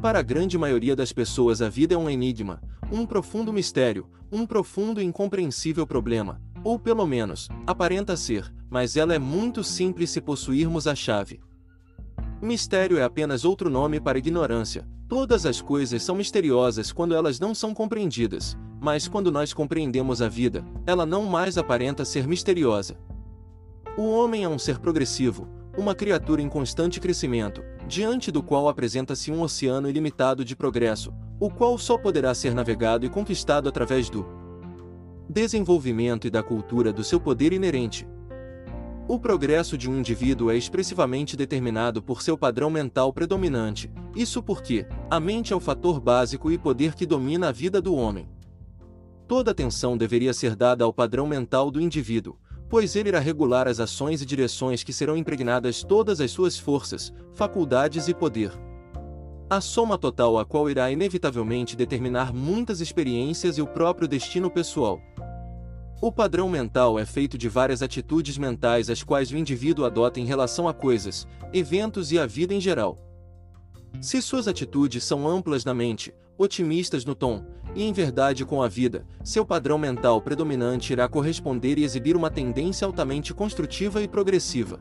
Para a grande maioria das pessoas, a vida é um enigma, um profundo mistério, um profundo e incompreensível problema, ou pelo menos, aparenta ser, mas ela é muito simples se possuirmos a chave. Mistério é apenas outro nome para ignorância. Todas as coisas são misteriosas quando elas não são compreendidas, mas quando nós compreendemos a vida, ela não mais aparenta ser misteriosa. O homem é um ser progressivo, uma criatura em constante crescimento, diante do qual apresenta-se um oceano ilimitado de progresso, o qual só poderá ser navegado e conquistado através do desenvolvimento e da cultura do seu poder inerente, o progresso de um indivíduo é expressivamente determinado por seu padrão mental predominante, isso porque a mente é o fator básico e poder que domina a vida do homem. Toda atenção deveria ser dada ao padrão mental do indivíduo, pois ele irá regular as ações e direções que serão impregnadas todas as suas forças, faculdades e poder. A soma total a qual irá inevitavelmente determinar muitas experiências e o próprio destino pessoal. O padrão mental é feito de várias atitudes mentais as quais o indivíduo adota em relação a coisas, eventos e a vida em geral. Se suas atitudes são amplas na mente, otimistas no tom, e em verdade com a vida, seu padrão mental predominante irá corresponder e exibir uma tendência altamente construtiva e progressiva.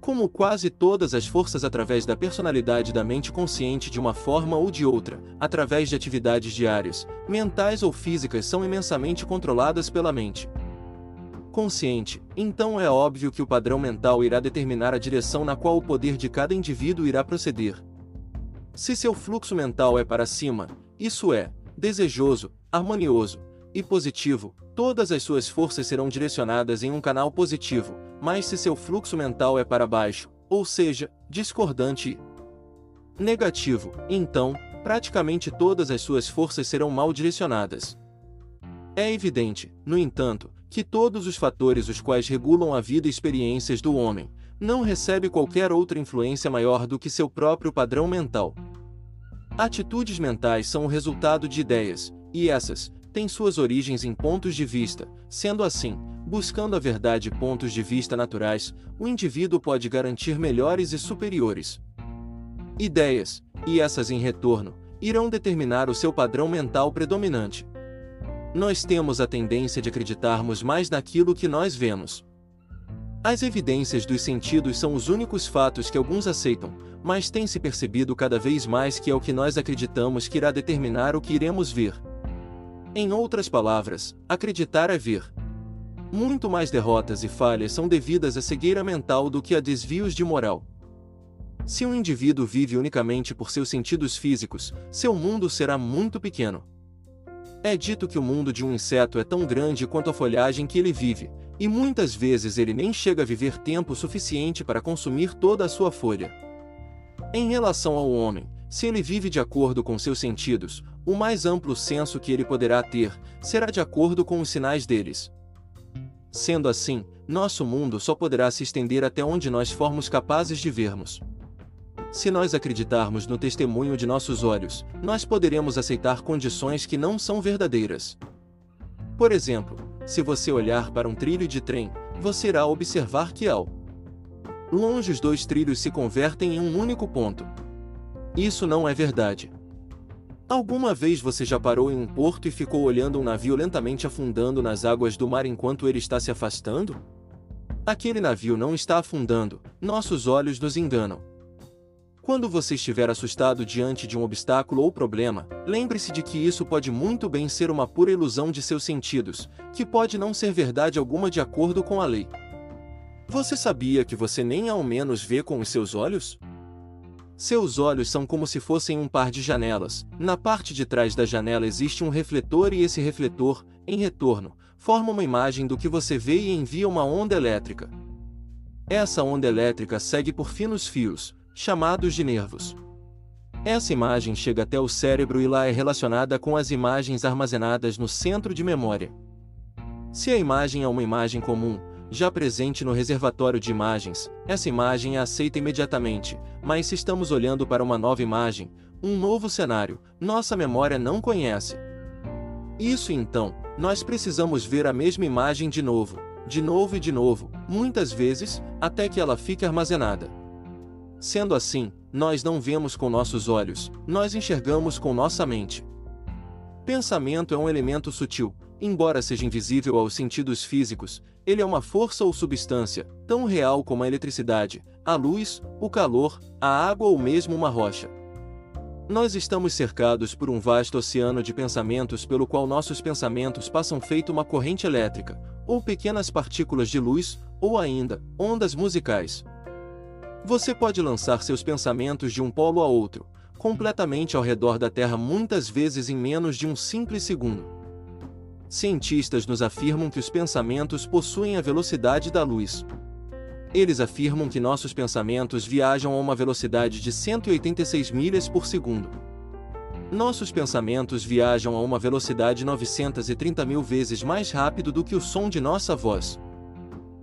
Como quase todas as forças através da personalidade da mente consciente de uma forma ou de outra, através de atividades diárias, mentais ou físicas são imensamente controladas pela mente. Consciente, então é óbvio que o padrão mental irá determinar a direção na qual o poder de cada indivíduo irá proceder. Se seu fluxo mental é para cima, isso é, desejoso, harmonioso e positivo, todas as suas forças serão direcionadas em um canal positivo, mas se seu fluxo mental é para baixo, ou seja, discordante e negativo, então, praticamente todas as suas forças serão mal direcionadas. É evidente, no entanto, que todos os fatores os quais regulam a vida e experiências do homem não recebe qualquer outra influência maior do que seu próprio padrão mental. Atitudes mentais são o resultado de ideias, e essas têm suas origens em pontos de vista, sendo assim, Buscando a verdade e pontos de vista naturais, o indivíduo pode garantir melhores e superiores ideias, e essas em retorno, irão determinar o seu padrão mental predominante. Nós temos a tendência de acreditarmos mais naquilo que nós vemos. As evidências dos sentidos são os únicos fatos que alguns aceitam, mas tem-se percebido cada vez mais que é o que nós acreditamos que irá determinar o que iremos ver. Em outras palavras, acreditar é ver. Muito mais derrotas e falhas são devidas à cegueira mental do que a desvios de moral. Se um indivíduo vive unicamente por seus sentidos físicos, seu mundo será muito pequeno. É dito que o mundo de um inseto é tão grande quanto a folhagem que ele vive, e muitas vezes ele nem chega a viver tempo suficiente para consumir toda a sua folha. Em relação ao homem, se ele vive de acordo com seus sentidos, o mais amplo senso que ele poderá ter será de acordo com os sinais deles. Sendo assim, nosso mundo só poderá se estender até onde nós formos capazes de vermos. Se nós acreditarmos no testemunho de nossos olhos, nós poderemos aceitar condições que não são verdadeiras. Por exemplo, se você olhar para um trilho de trem, você irá observar que ao longe os dois trilhos se convertem em um único ponto. Isso não é verdade. Alguma vez você já parou em um porto e ficou olhando um navio lentamente afundando nas águas do mar enquanto ele está se afastando? Aquele navio não está afundando, nossos olhos nos enganam. Quando você estiver assustado diante de um obstáculo ou problema, lembre-se de que isso pode muito bem ser uma pura ilusão de seus sentidos, que pode não ser verdade alguma de acordo com a lei. Você sabia que você nem ao menos vê com os seus olhos? Seus olhos são como se fossem um par de janelas. Na parte de trás da janela existe um refletor e esse refletor, em retorno, forma uma imagem do que você vê e envia uma onda elétrica. Essa onda elétrica segue por finos fios, chamados de nervos. Essa imagem chega até o cérebro e lá é relacionada com as imagens armazenadas no centro de memória. Se a imagem é uma imagem comum, já presente no reservatório de imagens, essa imagem é aceita imediatamente, mas se estamos olhando para uma nova imagem, um novo cenário, nossa memória não conhece. Isso então, nós precisamos ver a mesma imagem de novo, de novo e de novo, muitas vezes, até que ela fique armazenada. Sendo assim, nós não vemos com nossos olhos, nós enxergamos com nossa mente. Pensamento é um elemento sutil, embora seja invisível aos sentidos físicos, ele é uma força ou substância, tão real como a eletricidade, a luz, o calor, a água ou mesmo uma rocha. Nós estamos cercados por um vasto oceano de pensamentos pelo qual nossos pensamentos passam feito uma corrente elétrica, ou pequenas partículas de luz, ou ainda, ondas musicais. Você pode lançar seus pensamentos de um polo a outro, completamente ao redor da Terra muitas vezes em menos de um simples segundo. Cientistas nos afirmam que os pensamentos possuem a velocidade da luz. Eles afirmam que nossos pensamentos viajam a uma velocidade de 186 milhas por segundo. Nossos pensamentos viajam a uma velocidade 930 mil vezes mais rápido do que o som de nossa voz.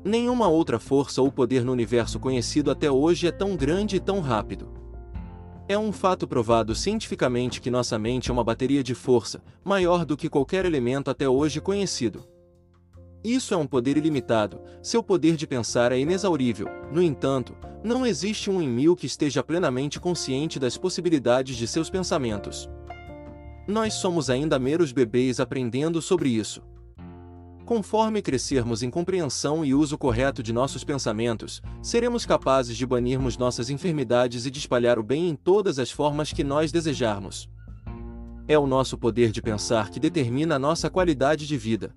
Nenhuma outra força ou poder no universo conhecido até hoje é tão grande e tão rápido. É um fato provado cientificamente que nossa mente é uma bateria de força, maior do que qualquer elemento até hoje conhecido. Isso é um poder ilimitado, seu poder de pensar é inexaurível, no entanto, não existe um em mil que esteja plenamente consciente das possibilidades de seus pensamentos. Nós somos ainda meros bebês aprendendo sobre isso. Conforme crescermos em compreensão e uso correto de nossos pensamentos, seremos capazes de banirmos nossas enfermidades e de espalhar o bem em todas as formas que nós desejarmos. É o nosso poder de pensar que determina a nossa qualidade de vida.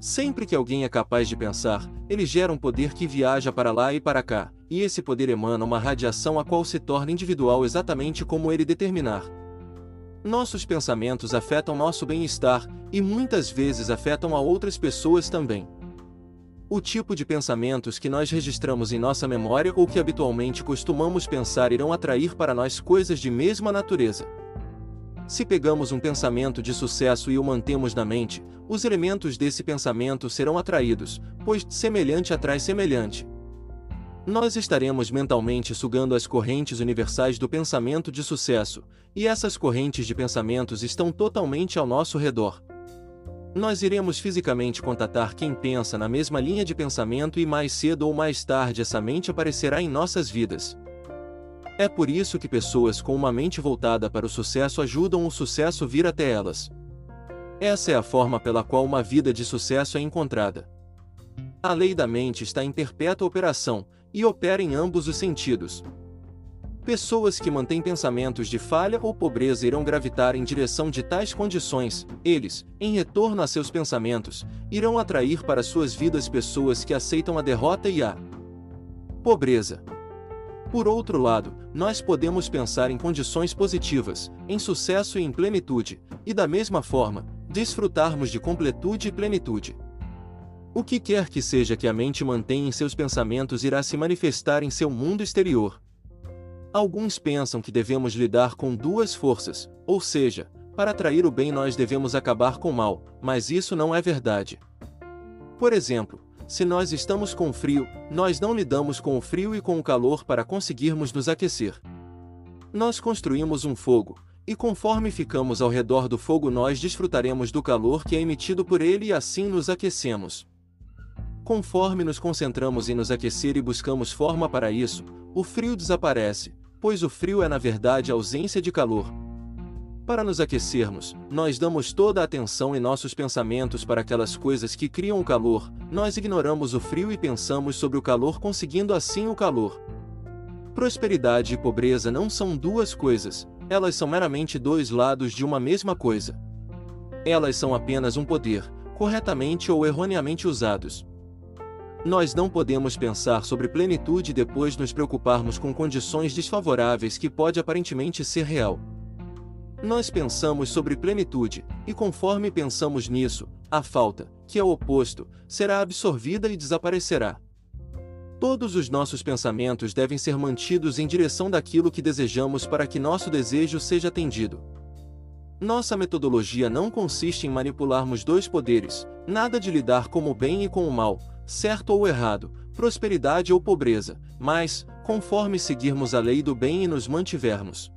Sempre que alguém é capaz de pensar, ele gera um poder que viaja para lá e para cá, e esse poder emana uma radiação a qual se torna individual exatamente como ele determinar. Nossos pensamentos afetam nosso bem-estar, e muitas vezes afetam a outras pessoas também. O tipo de pensamentos que nós registramos em nossa memória ou que habitualmente costumamos pensar irão atrair para nós coisas de mesma natureza. Se pegamos um pensamento de sucesso e o mantemos na mente, os elementos desse pensamento serão atraídos, pois semelhante atrai semelhante. Nós estaremos mentalmente sugando as correntes universais do pensamento de sucesso, e essas correntes de pensamentos estão totalmente ao nosso redor. Nós iremos fisicamente contatar quem pensa na mesma linha de pensamento e mais cedo ou mais tarde essa mente aparecerá em nossas vidas. É por isso que pessoas com uma mente voltada para o sucesso ajudam o sucesso vir até elas. Essa é a forma pela qual uma vida de sucesso é encontrada. A lei da mente está em perpétua operação, e opera em ambos os sentidos. Pessoas que mantêm pensamentos de falha ou pobreza irão gravitar em direção de tais condições, eles, em retorno a seus pensamentos, irão atrair para suas vidas pessoas que aceitam a derrota e a pobreza. Por outro lado, nós podemos pensar em condições positivas, em sucesso e em plenitude, e da mesma forma, desfrutarmos de completude e plenitude. O que quer que seja que a mente mantenha em seus pensamentos irá se manifestar em seu mundo exterior. Alguns pensam que devemos lidar com duas forças, ou seja, para atrair o bem nós devemos acabar com o mal, mas isso não é verdade. Por exemplo, se nós estamos com frio, nós não lidamos com o frio e com o calor para conseguirmos nos aquecer. Nós construímos um fogo, e conforme ficamos ao redor do fogo nós desfrutaremos do calor que é emitido por ele e assim nos aquecemos. Conforme nos concentramos em nos aquecer e buscamos forma para isso, o frio desaparece, pois o frio é na verdade a ausência de calor. Para nos aquecermos, nós damos toda a atenção em nossos pensamentos para aquelas coisas que criam o calor, nós ignoramos o frio e pensamos sobre o calor, conseguindo assim o calor. Prosperidade e pobreza não são duas coisas, elas são meramente dois lados de uma mesma coisa. Elas são apenas um poder, corretamente ou erroneamente usados. Nós não podemos pensar sobre plenitude depois nos preocuparmos com condições desfavoráveis que pode aparentemente ser real. Nós pensamos sobre plenitude, e conforme pensamos nisso, a falta, que é o oposto, será absorvida e desaparecerá. Todos os nossos pensamentos devem ser mantidos em direção daquilo que desejamos para que nosso desejo seja atendido. Nossa metodologia não consiste em manipularmos dois poderes, nada de lidar com o bem e com o mal, certo ou errado, prosperidade ou pobreza, mas, conforme seguirmos a lei do bem e nos mantivermos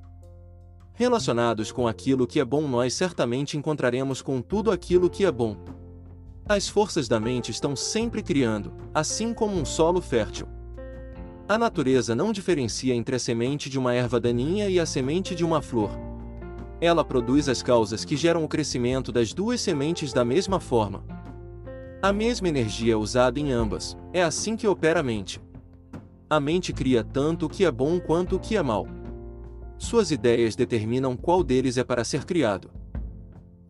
relacionados com aquilo que é bom, nós certamente encontraremos com tudo aquilo que é bom. As forças da mente estão sempre criando, assim como um solo fértil. A natureza não diferencia entre a semente de uma erva daninha e a semente de uma flor. Ela produz as causas que geram o crescimento das duas sementes da mesma forma. A mesma energia é usada em ambas, é assim que opera a mente. A mente cria tanto o que é bom quanto o que é mal. Suas ideias determinam qual deles é para ser criado.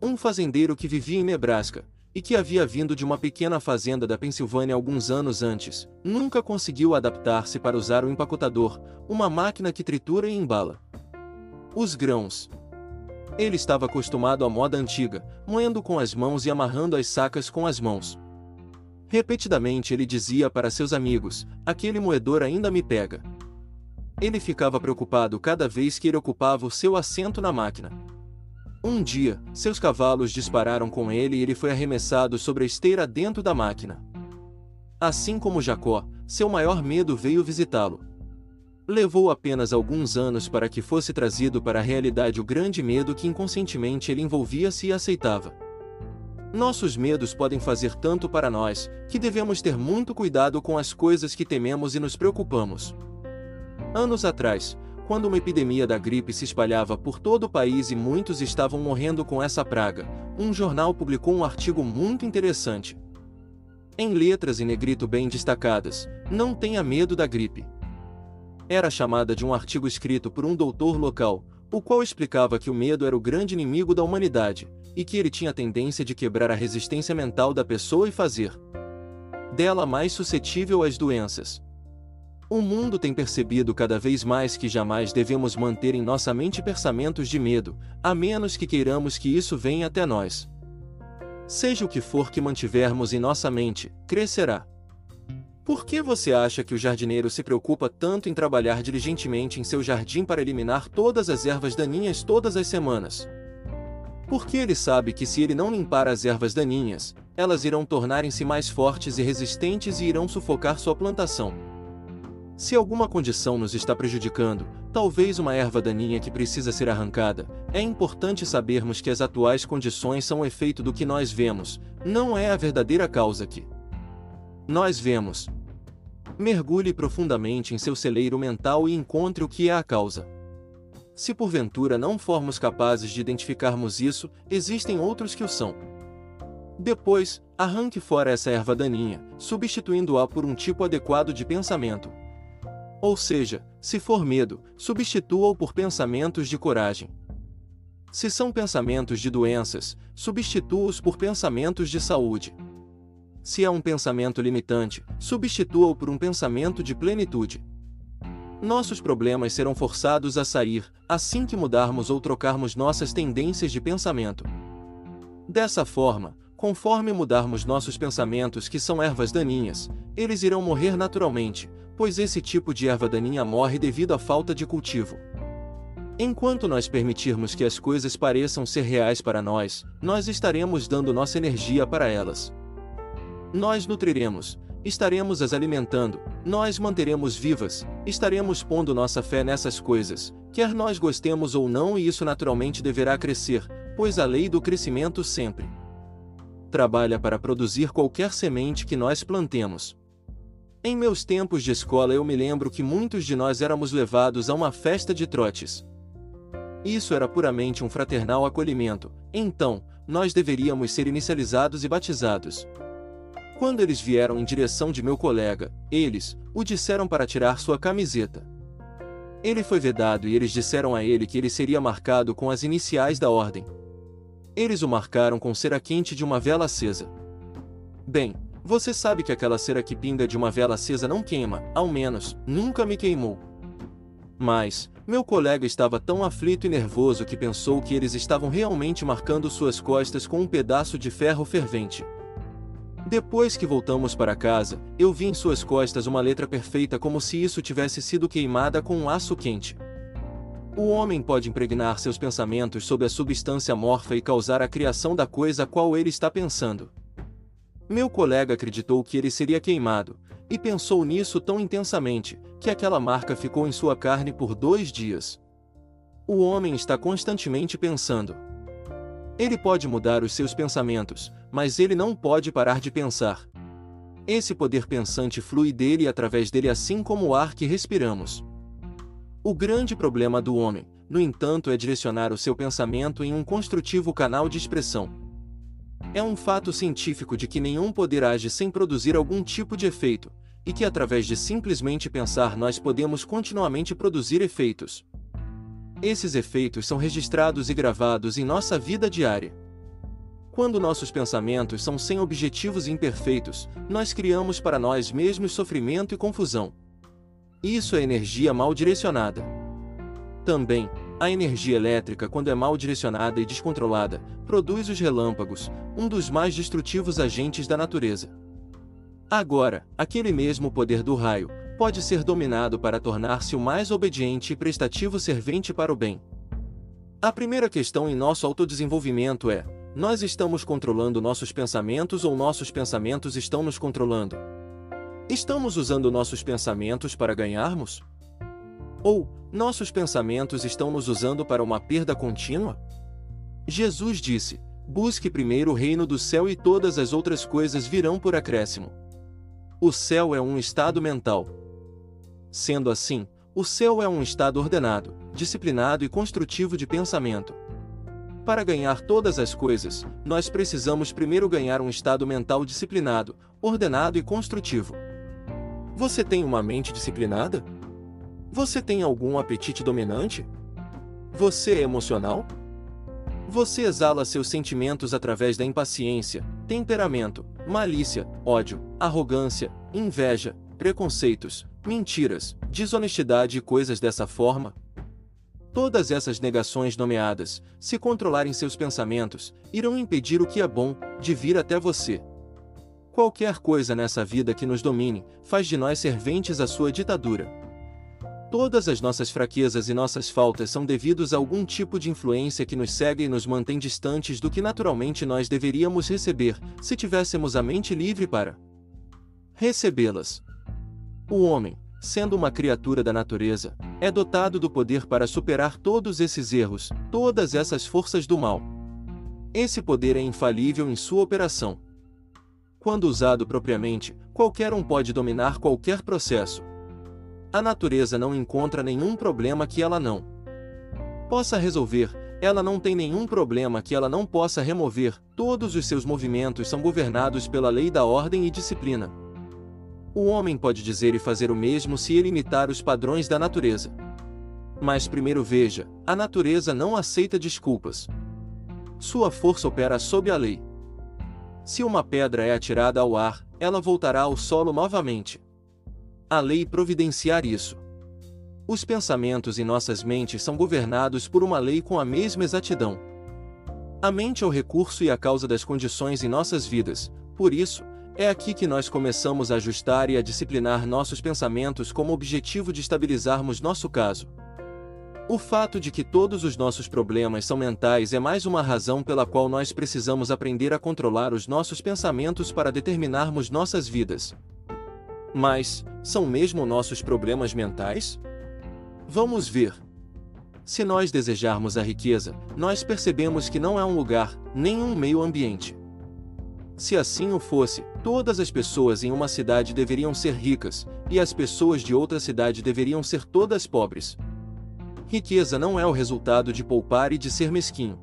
Um fazendeiro que vivia em Nebraska, e que havia vindo de uma pequena fazenda da Pensilvânia alguns anos antes, nunca conseguiu adaptar-se para usar o empacotador, uma máquina que tritura e embala os grãos, ele estava acostumado à moda antiga, moendo com as mãos e amarrando as sacas com as mãos. Repetidamente ele dizia para seus amigos: aquele moedor ainda me pega. Ele ficava preocupado cada vez que ele ocupava o seu assento na máquina. Um dia, seus cavalos dispararam com ele e ele foi arremessado sobre a esteira dentro da máquina. Assim como Jacó, seu maior medo veio visitá-lo. Levou apenas alguns anos para que fosse trazido para a realidade o grande medo que inconscientemente ele envolvia-se e aceitava. Nossos medos podem fazer tanto para nós, que devemos ter muito cuidado com as coisas que tememos e nos preocupamos. Anos atrás, quando uma epidemia da gripe se espalhava por todo o país e muitos estavam morrendo com essa praga, um jornal publicou um artigo muito interessante. Em letras em negrito bem destacadas, não tenha medo da gripe era chamada de um artigo escrito por um doutor local, o qual explicava que o medo era o grande inimigo da humanidade, e que ele tinha a tendência de quebrar a resistência mental da pessoa e fazer dela mais suscetível às doenças. O mundo tem percebido cada vez mais que jamais devemos manter em nossa mente pensamentos de medo, a menos que queiramos que isso venha até nós. Seja o que for que mantivermos em nossa mente, crescerá. Por que você acha que o jardineiro se preocupa tanto em trabalhar diligentemente em seu jardim para eliminar todas as ervas daninhas todas as semanas? Porque ele sabe que se ele não limpar as ervas daninhas, elas irão tornarem-se mais fortes e resistentes e irão sufocar sua plantação. Se alguma condição nos está prejudicando, talvez uma erva daninha que precisa ser arrancada, é importante sabermos que as atuais condições são o efeito do que nós vemos, não é a verdadeira causa que nós vemos. Mergulhe profundamente em seu celeiro mental e encontre o que é a causa. Se porventura não formos capazes de identificarmos isso, existem outros que o são. Depois, arranque fora essa erva daninha, substituindo-a por um tipo adequado de pensamento. Ou seja, se for medo, substitua-o por pensamentos de coragem. Se são pensamentos de doenças, substitua-os por pensamentos de saúde. Se é um pensamento limitante, substitua-o por um pensamento de plenitude. Nossos problemas serão forçados a sair, assim que mudarmos ou trocarmos nossas tendências de pensamento. Dessa forma, conforme mudarmos nossos pensamentos que são ervas daninhas, eles irão morrer naturalmente, pois esse tipo de erva daninha morre devido à falta de cultivo. Enquanto nós permitirmos que as coisas pareçam ser reais para nós, nós estaremos dando nossa energia para elas. Nós nutriremos, estaremos as alimentando, nós manteremos vivas, estaremos pondo nossa fé nessas coisas, quer nós gostemos ou não, e isso naturalmente deverá crescer, pois a lei do crescimento sempre trabalha para produzir qualquer semente que nós plantemos. Em meus tempos de escola eu me lembro que muitos de nós éramos levados a uma festa de trotes. Isso era puramente um fraternal acolhimento, então, nós deveríamos ser inicializados e batizados. Quando eles vieram em direção de meu colega, eles o disseram para tirar sua camiseta. Ele foi vedado e eles disseram a ele que ele seria marcado com as iniciais da ordem. Eles o marcaram com cera quente de uma vela acesa. Bem, você sabe que aquela cera que pinga de uma vela acesa não queima, ao menos, nunca me queimou. Mas, meu colega estava tão aflito e nervoso que pensou que eles estavam realmente marcando suas costas com um pedaço de ferro fervente. Depois que voltamos para casa, eu vi em suas costas uma letra perfeita como se isso tivesse sido queimada com um aço quente. O homem pode impregnar seus pensamentos sob a substância morfa e causar a criação da coisa a qual ele está pensando. Meu colega acreditou que ele seria queimado, e pensou nisso tão intensamente, que aquela marca ficou em sua carne por dois dias. O homem está constantemente pensando. Ele pode mudar os seus pensamentos, mas ele não pode parar de pensar. Esse poder pensante flui dele e através dele assim como o ar que respiramos. O grande problema do homem, no entanto, é direcionar o seu pensamento em um construtivo canal de expressão. É um fato científico de que nenhum poder age sem produzir algum tipo de efeito, e que através de simplesmente pensar nós podemos continuamente produzir efeitos. Esses efeitos são registrados e gravados em nossa vida diária. Quando nossos pensamentos são sem objetivos imperfeitos, nós criamos para nós mesmos sofrimento e confusão. Isso é energia mal direcionada. Também, a energia elétrica, quando é mal direcionada e descontrolada, produz os relâmpagos, um dos mais destrutivos agentes da natureza. Agora, aquele mesmo poder do raio pode ser dominado para tornar-se o mais obediente e prestativo servente para o bem. A primeira questão em nosso autodesenvolvimento é: nós estamos controlando nossos pensamentos ou nossos pensamentos estão nos controlando? Estamos usando nossos pensamentos para ganharmos? Ou, nossos pensamentos estão nos usando para uma perda contínua? Jesus disse: Busque primeiro o reino do céu e todas as outras coisas virão por acréscimo. O céu é um estado mental. Sendo assim, o céu é um estado ordenado, disciplinado e construtivo de pensamento. Para ganhar todas as coisas, nós precisamos primeiro ganhar um estado mental disciplinado, ordenado e construtivo. Você tem uma mente disciplinada? Você tem algum apetite dominante? Você é emocional? Você exala seus sentimentos através da impaciência, temperamento, malícia, ódio, arrogância, inveja, preconceitos, mentiras, desonestidade e coisas dessa forma? Todas essas negações nomeadas, se controlarem seus pensamentos, irão impedir o que é bom de vir até você. Qualquer coisa nessa vida que nos domine, faz de nós serventes à sua ditadura. Todas as nossas fraquezas e nossas faltas são devidos a algum tipo de influência que nos segue e nos mantém distantes do que naturalmente nós deveríamos receber, se tivéssemos a mente livre para recebê-las. O homem, sendo uma criatura da natureza, é dotado do poder para superar todos esses erros, todas essas forças do mal. Esse poder é infalível em sua operação. Quando usado propriamente, qualquer um pode dominar qualquer processo. A natureza não encontra nenhum problema que ela não possa resolver, ela não tem nenhum problema que ela não possa remover, todos os seus movimentos são governados pela lei da ordem e disciplina. O homem pode dizer e fazer o mesmo se ele imitar os padrões da natureza. Mas primeiro veja, a natureza não aceita desculpas. Sua força opera sob a lei. Se uma pedra é atirada ao ar, ela voltará ao solo novamente. A lei providenciar isso. Os pensamentos em nossas mentes são governados por uma lei com a mesma exatidão. A mente é o recurso e a causa das condições em nossas vidas, por isso, é aqui que nós começamos a ajustar e a disciplinar nossos pensamentos como objetivo de estabilizarmos nosso caso. O fato de que todos os nossos problemas são mentais é mais uma razão pela qual nós precisamos aprender a controlar os nossos pensamentos para determinarmos nossas vidas. Mas, são mesmo nossos problemas mentais? Vamos ver. Se nós desejarmos a riqueza, nós percebemos que não é um lugar, nem um meio ambiente. Se assim o fosse, todas as pessoas em uma cidade deveriam ser ricas, e as pessoas de outra cidade deveriam ser todas pobres. Riqueza não é o resultado de poupar e de ser mesquinho.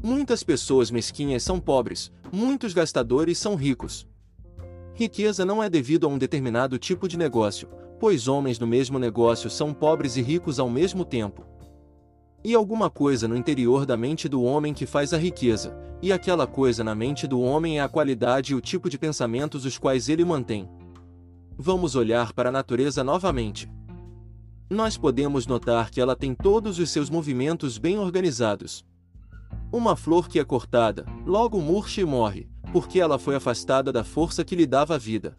Muitas pessoas mesquinhas são pobres, muitos gastadores são ricos. Riqueza não é devido a um determinado tipo de negócio, pois homens no mesmo negócio são pobres e ricos ao mesmo tempo. E alguma coisa no interior da mente do homem que faz a riqueza, e aquela coisa na mente do homem é a qualidade e o tipo de pensamentos os quais ele mantém. Vamos olhar para a natureza novamente nós podemos notar que ela tem todos os seus movimentos bem organizados. Uma flor que é cortada, logo murcha e morre, porque ela foi afastada da força que lhe dava vida.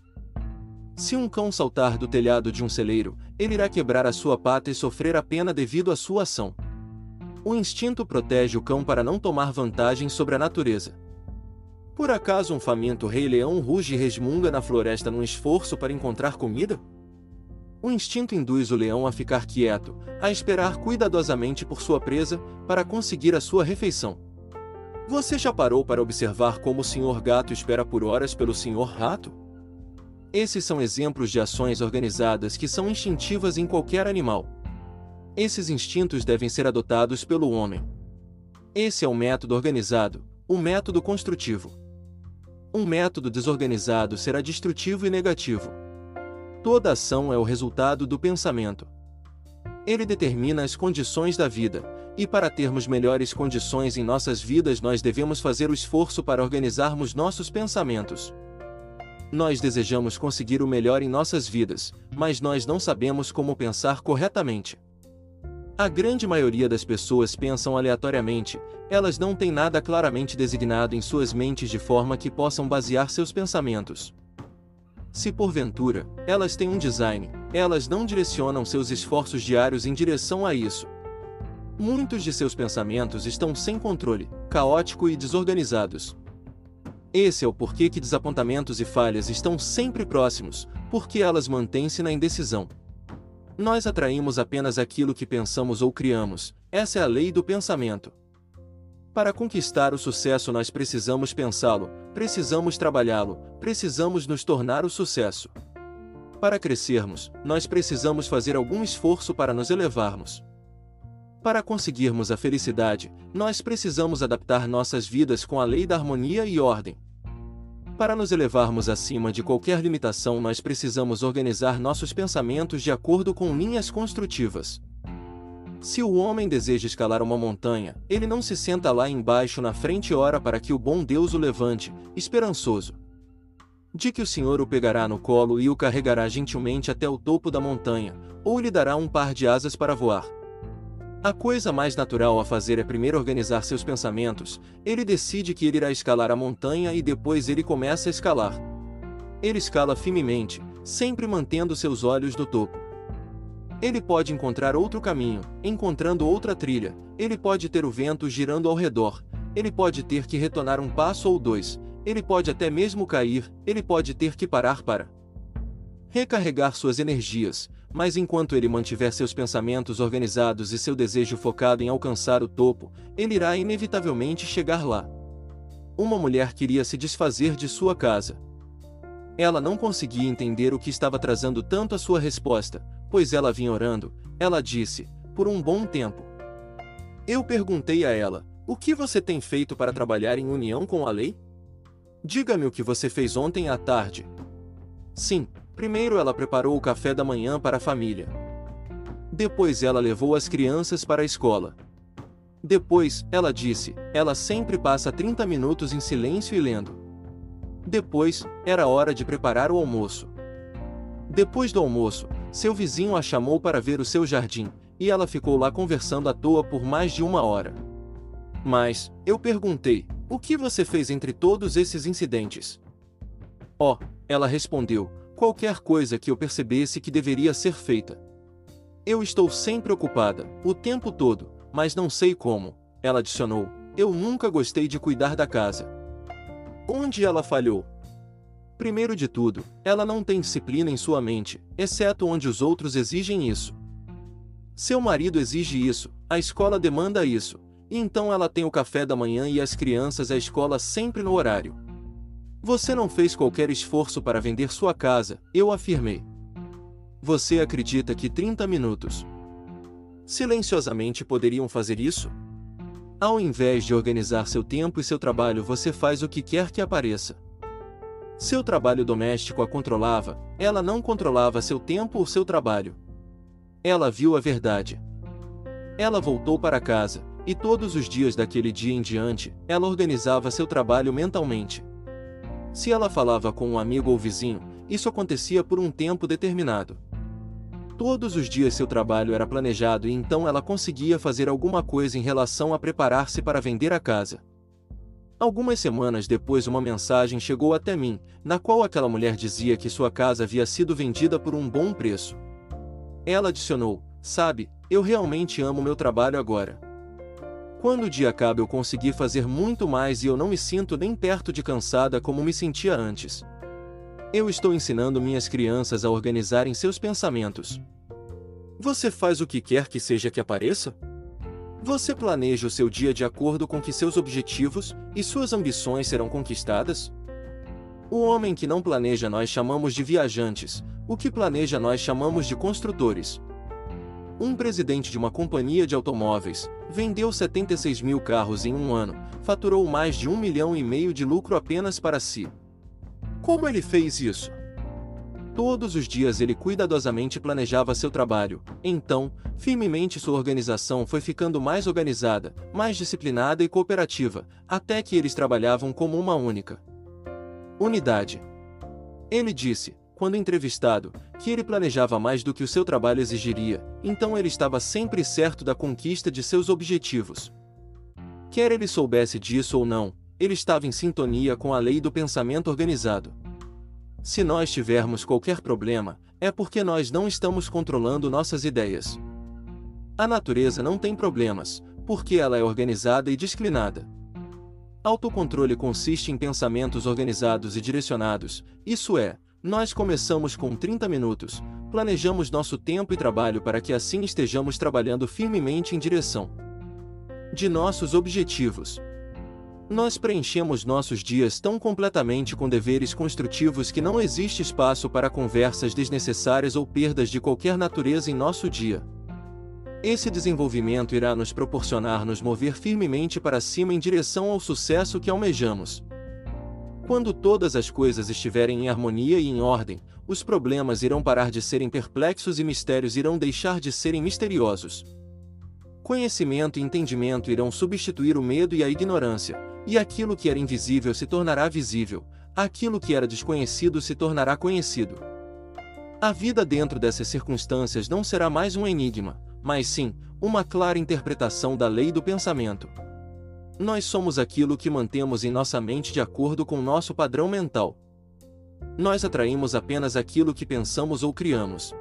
Se um cão saltar do telhado de um celeiro, ele irá quebrar a sua pata e sofrer a pena devido à sua ação. O instinto protege o cão para não tomar vantagem sobre a natureza. Por acaso um faminto rei-leão ruge e resmunga na floresta num esforço para encontrar comida? O instinto induz o leão a ficar quieto, a esperar cuidadosamente por sua presa, para conseguir a sua refeição. Você já parou para observar como o senhor gato espera por horas pelo senhor rato? Esses são exemplos de ações organizadas que são instintivas em qualquer animal. Esses instintos devem ser adotados pelo homem. Esse é o método organizado, o método construtivo. Um método desorganizado será destrutivo e negativo. Toda ação é o resultado do pensamento. Ele determina as condições da vida, e para termos melhores condições em nossas vidas, nós devemos fazer o esforço para organizarmos nossos pensamentos. Nós desejamos conseguir o melhor em nossas vidas, mas nós não sabemos como pensar corretamente. A grande maioria das pessoas pensam aleatoriamente, elas não têm nada claramente designado em suas mentes de forma que possam basear seus pensamentos. Se porventura, elas têm um design, elas não direcionam seus esforços diários em direção a isso. Muitos de seus pensamentos estão sem controle, caótico e desorganizados. Esse é o porquê que desapontamentos e falhas estão sempre próximos, porque elas mantêm-se na indecisão. Nós atraímos apenas aquilo que pensamos ou criamos, essa é a lei do pensamento. Para conquistar o sucesso, nós precisamos pensá-lo, precisamos trabalhá-lo, precisamos nos tornar o sucesso. Para crescermos, nós precisamos fazer algum esforço para nos elevarmos. Para conseguirmos a felicidade, nós precisamos adaptar nossas vidas com a lei da harmonia e ordem. Para nos elevarmos acima de qualquer limitação, nós precisamos organizar nossos pensamentos de acordo com linhas construtivas. Se o homem deseja escalar uma montanha, ele não se senta lá embaixo na frente e ora para que o bom Deus o levante, esperançoso. De que o Senhor o pegará no colo e o carregará gentilmente até o topo da montanha, ou lhe dará um par de asas para voar. A coisa mais natural a fazer é primeiro organizar seus pensamentos, ele decide que ele irá escalar a montanha e depois ele começa a escalar. Ele escala firmemente, sempre mantendo seus olhos no topo. Ele pode encontrar outro caminho, encontrando outra trilha, ele pode ter o vento girando ao redor, ele pode ter que retornar um passo ou dois, ele pode até mesmo cair, ele pode ter que parar para recarregar suas energias, mas enquanto ele mantiver seus pensamentos organizados e seu desejo focado em alcançar o topo, ele irá inevitavelmente chegar lá. Uma mulher queria se desfazer de sua casa. Ela não conseguia entender o que estava trazendo tanto a sua resposta, pois ela vinha orando, ela disse, por um bom tempo. Eu perguntei a ela: O que você tem feito para trabalhar em união com a lei? Diga-me o que você fez ontem à tarde. Sim, Primeiro ela preparou o café da manhã para a família. Depois ela levou as crianças para a escola. Depois, ela disse, ela sempre passa 30 minutos em silêncio e lendo. Depois, era hora de preparar o almoço. Depois do almoço, seu vizinho a chamou para ver o seu jardim, e ela ficou lá conversando à toa por mais de uma hora. Mas, eu perguntei, o que você fez entre todos esses incidentes? Oh, ela respondeu, qualquer coisa que eu percebesse que deveria ser feita. Eu estou sempre ocupada, o tempo todo, mas não sei como, ela adicionou. Eu nunca gostei de cuidar da casa. Onde ela falhou? Primeiro de tudo, ela não tem disciplina em sua mente, exceto onde os outros exigem isso. Seu marido exige isso, a escola demanda isso, e então ela tem o café da manhã e as crianças à escola sempre no horário. Você não fez qualquer esforço para vender sua casa, eu afirmei. Você acredita que 30 minutos silenciosamente poderiam fazer isso? Ao invés de organizar seu tempo e seu trabalho, você faz o que quer que apareça. Seu trabalho doméstico a controlava, ela não controlava seu tempo ou seu trabalho. Ela viu a verdade. Ela voltou para casa, e todos os dias daquele dia em diante, ela organizava seu trabalho mentalmente. Se ela falava com um amigo ou vizinho, isso acontecia por um tempo determinado. Todos os dias seu trabalho era planejado e então ela conseguia fazer alguma coisa em relação a preparar-se para vender a casa. Algumas semanas depois, uma mensagem chegou até mim, na qual aquela mulher dizia que sua casa havia sido vendida por um bom preço. Ela adicionou: Sabe, eu realmente amo meu trabalho agora. Quando o dia acaba eu consegui fazer muito mais e eu não me sinto nem perto de cansada como me sentia antes. Eu estou ensinando minhas crianças a organizarem seus pensamentos. Você faz o que quer que seja que apareça? Você planeja o seu dia de acordo com que seus objetivos e suas ambições serão conquistadas? O homem que não planeja nós chamamos de viajantes, o que planeja nós chamamos de construtores. Um presidente de uma companhia de automóveis vendeu 76 mil carros em um ano, faturou mais de um milhão e meio de lucro apenas para si. Como ele fez isso? Todos os dias ele cuidadosamente planejava seu trabalho, então, firmemente sua organização foi ficando mais organizada, mais disciplinada e cooperativa, até que eles trabalhavam como uma única unidade. Ele disse, quando entrevistado, que ele planejava mais do que o seu trabalho exigiria, então ele estava sempre certo da conquista de seus objetivos. Quer ele soubesse disso ou não, ele estava em sintonia com a lei do pensamento organizado. Se nós tivermos qualquer problema, é porque nós não estamos controlando nossas ideias. A natureza não tem problemas, porque ela é organizada e disciplinada. Autocontrole consiste em pensamentos organizados e direcionados, isso é, nós começamos com 30 minutos, planejamos nosso tempo e trabalho para que assim estejamos trabalhando firmemente em direção de nossos objetivos. Nós preenchemos nossos dias tão completamente com deveres construtivos que não existe espaço para conversas desnecessárias ou perdas de qualquer natureza em nosso dia. Esse desenvolvimento irá nos proporcionar nos mover firmemente para cima em direção ao sucesso que almejamos. Quando todas as coisas estiverem em harmonia e em ordem, os problemas irão parar de serem perplexos e mistérios irão deixar de serem misteriosos. Conhecimento e entendimento irão substituir o medo e a ignorância, e aquilo que era invisível se tornará visível, aquilo que era desconhecido se tornará conhecido. A vida dentro dessas circunstâncias não será mais um enigma, mas sim, uma clara interpretação da lei do pensamento. Nós somos aquilo que mantemos em nossa mente de acordo com nosso padrão mental. Nós atraímos apenas aquilo que pensamos ou criamos.